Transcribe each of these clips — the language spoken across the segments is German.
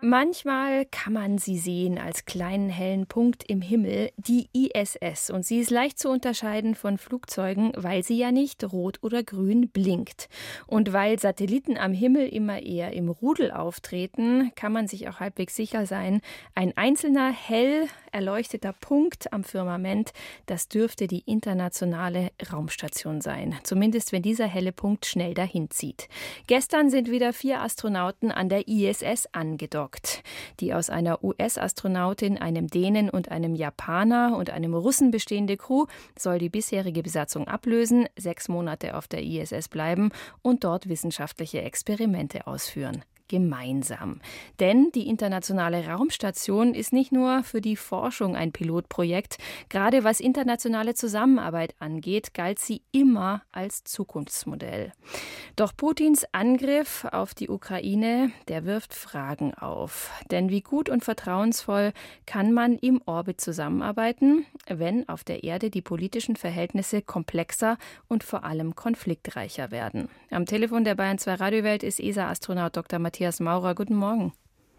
Manchmal kann man sie sehen als kleinen hellen Punkt im Himmel, die ISS. Und sie ist leicht zu unterscheiden von Flugzeugen, weil sie ja nicht rot oder grün blinkt. Und weil Satelliten am Himmel immer eher im Rudel auftreten, kann man sich auch halbwegs sicher sein, ein einzelner hell erleuchteter Punkt am Firmament, das dürfte die internationale Raumstation sein. Zumindest wenn dieser helle Punkt schnell dahin zieht. Gestern sind wieder vier Astronauten an der ISS angedockt angedockt. Die aus einer US-Astronautin, einem Dänen und einem Japaner und einem Russen bestehende Crew soll die bisherige Besatzung ablösen, sechs Monate auf der ISS bleiben und dort wissenschaftliche Experimente ausführen gemeinsam. Denn die internationale Raumstation ist nicht nur für die Forschung ein Pilotprojekt. Gerade was internationale Zusammenarbeit angeht, galt sie immer als Zukunftsmodell. Doch Putins Angriff auf die Ukraine, der wirft Fragen auf. Denn wie gut und vertrauensvoll kann man im Orbit zusammenarbeiten, wenn auf der Erde die politischen Verhältnisse komplexer und vor allem konfliktreicher werden? Am Telefon der Bayern 2 Radiowelt ist ESA-Astronaut Dr. Matthias Matthias Maurer. Guten Morgen.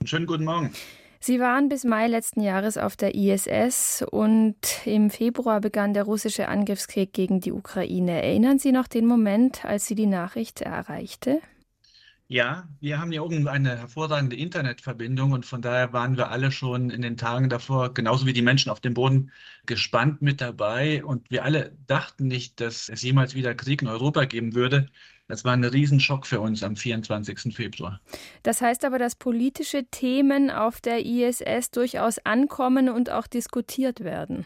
Schönen guten Morgen. Sie waren bis Mai letzten Jahres auf der ISS und im Februar begann der russische Angriffskrieg gegen die Ukraine. Erinnern Sie noch den Moment, als Sie die Nachricht erreichte? Ja, wir haben hier oben eine hervorragende Internetverbindung und von daher waren wir alle schon in den Tagen davor, genauso wie die Menschen auf dem Boden, gespannt mit dabei. Und wir alle dachten nicht, dass es jemals wieder Krieg in Europa geben würde. Das war ein Riesenschock für uns am 24. Februar. Das heißt aber, dass politische Themen auf der ISS durchaus ankommen und auch diskutiert werden.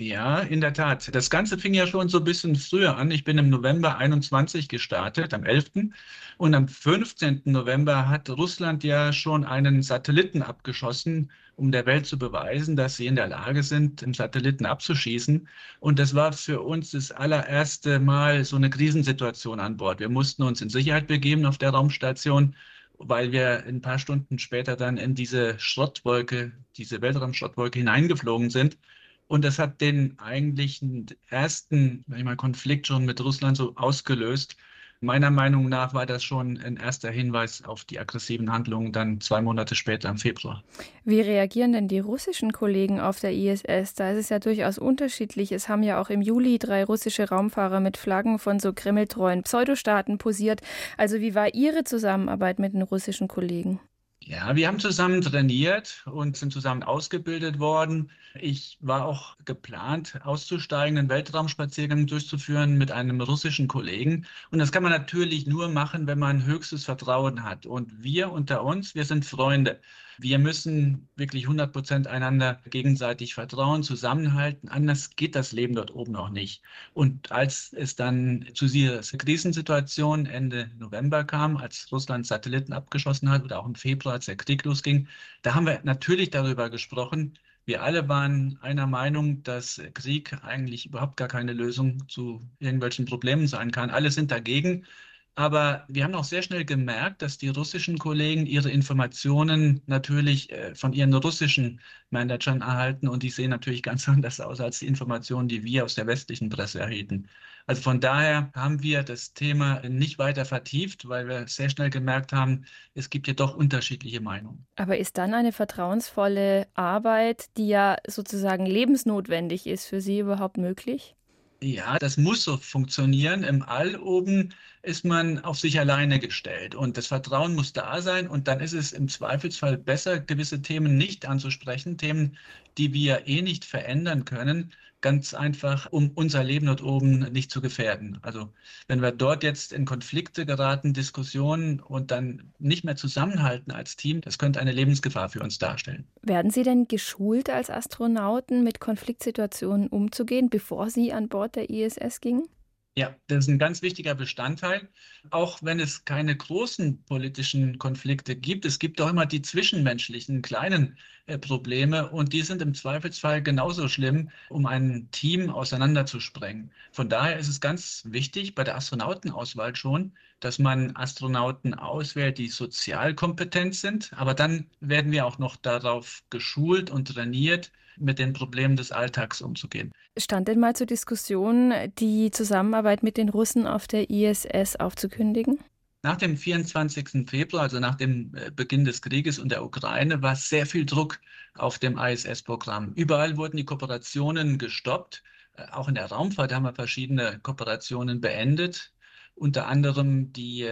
Ja, in der Tat. Das Ganze fing ja schon so ein bisschen früher an. Ich bin im November 21 gestartet, am 11. Und am 15. November hat Russland ja schon einen Satelliten abgeschossen, um der Welt zu beweisen, dass sie in der Lage sind, den Satelliten abzuschießen. Und das war für uns das allererste Mal so eine Krisensituation an Bord. Wir mussten uns in Sicherheit begeben auf der Raumstation weil wir ein paar Stunden später dann in diese Schrottwolke, diese Weltraumschrottwolke hineingeflogen sind. Und das hat den eigentlichen ersten mal, Konflikt schon mit Russland so ausgelöst. Meiner Meinung nach war das schon ein erster Hinweis auf die aggressiven Handlungen dann zwei Monate später im Februar. Wie reagieren denn die russischen Kollegen auf der ISS? Da ist es ja durchaus unterschiedlich. Es haben ja auch im Juli drei russische Raumfahrer mit Flaggen von so kremltreuen Pseudostaaten posiert. Also wie war Ihre Zusammenarbeit mit den russischen Kollegen? Ja, wir haben zusammen trainiert und sind zusammen ausgebildet worden. Ich war auch geplant, auszusteigen, einen Weltraumspaziergang durchzuführen mit einem russischen Kollegen. Und das kann man natürlich nur machen, wenn man höchstes Vertrauen hat. Und wir unter uns, wir sind Freunde. Wir müssen wirklich 100 Prozent einander gegenseitig vertrauen, zusammenhalten. Anders geht das Leben dort oben auch nicht. Und als es dann zu dieser Krisensituation Ende November kam, als Russland Satelliten abgeschossen hat oder auch im Februar, als der Krieg losging, da haben wir natürlich darüber gesprochen, wir alle waren einer Meinung, dass Krieg eigentlich überhaupt gar keine Lösung zu irgendwelchen Problemen sein kann. Alle sind dagegen. Aber wir haben auch sehr schnell gemerkt, dass die russischen Kollegen ihre Informationen natürlich äh, von ihren russischen Managern erhalten und die sehen natürlich ganz anders aus als die Informationen, die wir aus der westlichen Presse erhielten. Also von daher haben wir das Thema nicht weiter vertieft, weil wir sehr schnell gemerkt haben, es gibt ja doch unterschiedliche Meinungen. Aber ist dann eine vertrauensvolle Arbeit, die ja sozusagen lebensnotwendig ist, für Sie überhaupt möglich? Ja, das muss so funktionieren. Im All oben ist man auf sich alleine gestellt und das Vertrauen muss da sein und dann ist es im Zweifelsfall besser, gewisse Themen nicht anzusprechen, Themen, die wir eh nicht verändern können, ganz einfach, um unser Leben dort oben nicht zu gefährden. Also wenn wir dort jetzt in Konflikte geraten, Diskussionen und dann nicht mehr zusammenhalten als Team, das könnte eine Lebensgefahr für uns darstellen. Werden Sie denn geschult als Astronauten, mit Konfliktsituationen umzugehen, bevor Sie an Bord der ISS gingen? Ja, das ist ein ganz wichtiger Bestandteil. Auch wenn es keine großen politischen Konflikte gibt, es gibt auch immer die zwischenmenschlichen kleinen äh, Probleme und die sind im Zweifelsfall genauso schlimm, um ein Team auseinanderzusprengen. Von daher ist es ganz wichtig bei der Astronautenauswahl schon, dass man Astronauten auswählt, die sozial kompetent sind. Aber dann werden wir auch noch darauf geschult und trainiert, mit den Problemen des Alltags umzugehen. Stand denn mal zur Diskussion, die Zusammenarbeit mit den Russen auf der ISS aufzukündigen? Nach dem 24. Februar, also nach dem äh, Beginn des Krieges und der Ukraine, war sehr viel Druck auf dem ISS-Programm. Überall wurden die Kooperationen gestoppt. Äh, auch in der Raumfahrt haben wir verschiedene Kooperationen beendet. Unter anderem die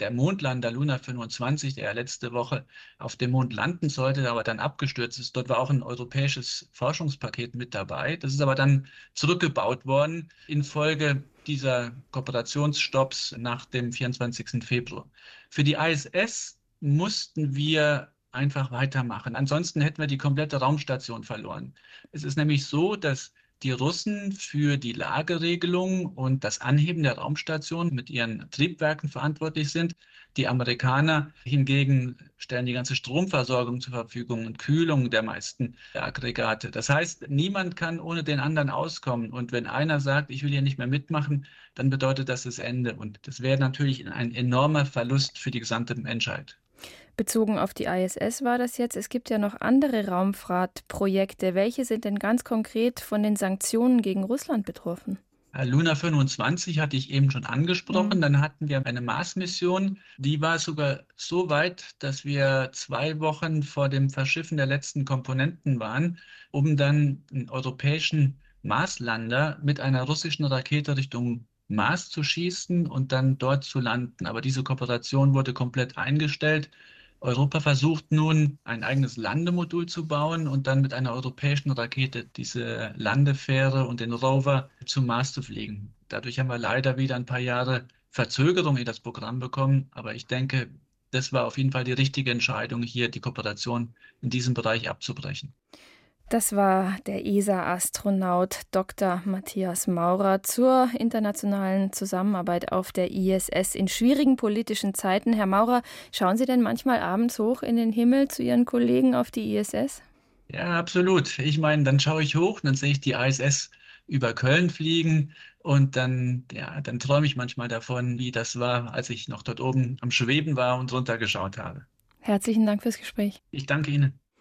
der Mondlander Luna 25, der ja letzte Woche auf dem Mond landen sollte, aber dann abgestürzt ist. Dort war auch ein europäisches Forschungspaket mit dabei. Das ist aber dann zurückgebaut worden infolge dieser Kooperationsstopps nach dem 24. Februar. Für die ISS mussten wir einfach weitermachen. Ansonsten hätten wir die komplette Raumstation verloren. Es ist nämlich so, dass die Russen für die Lageregelung und das Anheben der Raumstation mit ihren Triebwerken verantwortlich sind. Die Amerikaner hingegen stellen die ganze Stromversorgung zur Verfügung und Kühlung der meisten Aggregate. Das heißt, niemand kann ohne den anderen auskommen. Und wenn einer sagt, ich will hier nicht mehr mitmachen, dann bedeutet das das Ende. Und das wäre natürlich ein enormer Verlust für die gesamte Menschheit. Bezogen auf die ISS war das jetzt. Es gibt ja noch andere Raumfahrtprojekte. Welche sind denn ganz konkret von den Sanktionen gegen Russland betroffen? Luna 25 hatte ich eben schon angesprochen. Mhm. Dann hatten wir eine Mars-Mission. Die war sogar so weit, dass wir zwei Wochen vor dem Verschiffen der letzten Komponenten waren, um dann einen europäischen Marslander mit einer russischen Rakete Richtung Mars zu schießen und dann dort zu landen. Aber diese Kooperation wurde komplett eingestellt. Europa versucht nun, ein eigenes Landemodul zu bauen und dann mit einer europäischen Rakete diese Landefähre und den Rover zum Mars zu fliegen. Dadurch haben wir leider wieder ein paar Jahre Verzögerung in das Programm bekommen, aber ich denke, das war auf jeden Fall die richtige Entscheidung, hier die Kooperation in diesem Bereich abzubrechen. Das war der ESA-Astronaut Dr. Matthias Maurer zur internationalen Zusammenarbeit auf der ISS in schwierigen politischen Zeiten. Herr Maurer, schauen Sie denn manchmal abends hoch in den Himmel zu Ihren Kollegen auf die ISS? Ja, absolut. Ich meine, dann schaue ich hoch, dann sehe ich die ISS über Köln fliegen und dann, ja, dann träume ich manchmal davon, wie das war, als ich noch dort oben am Schweben war und runtergeschaut habe. Herzlichen Dank fürs Gespräch. Ich danke Ihnen.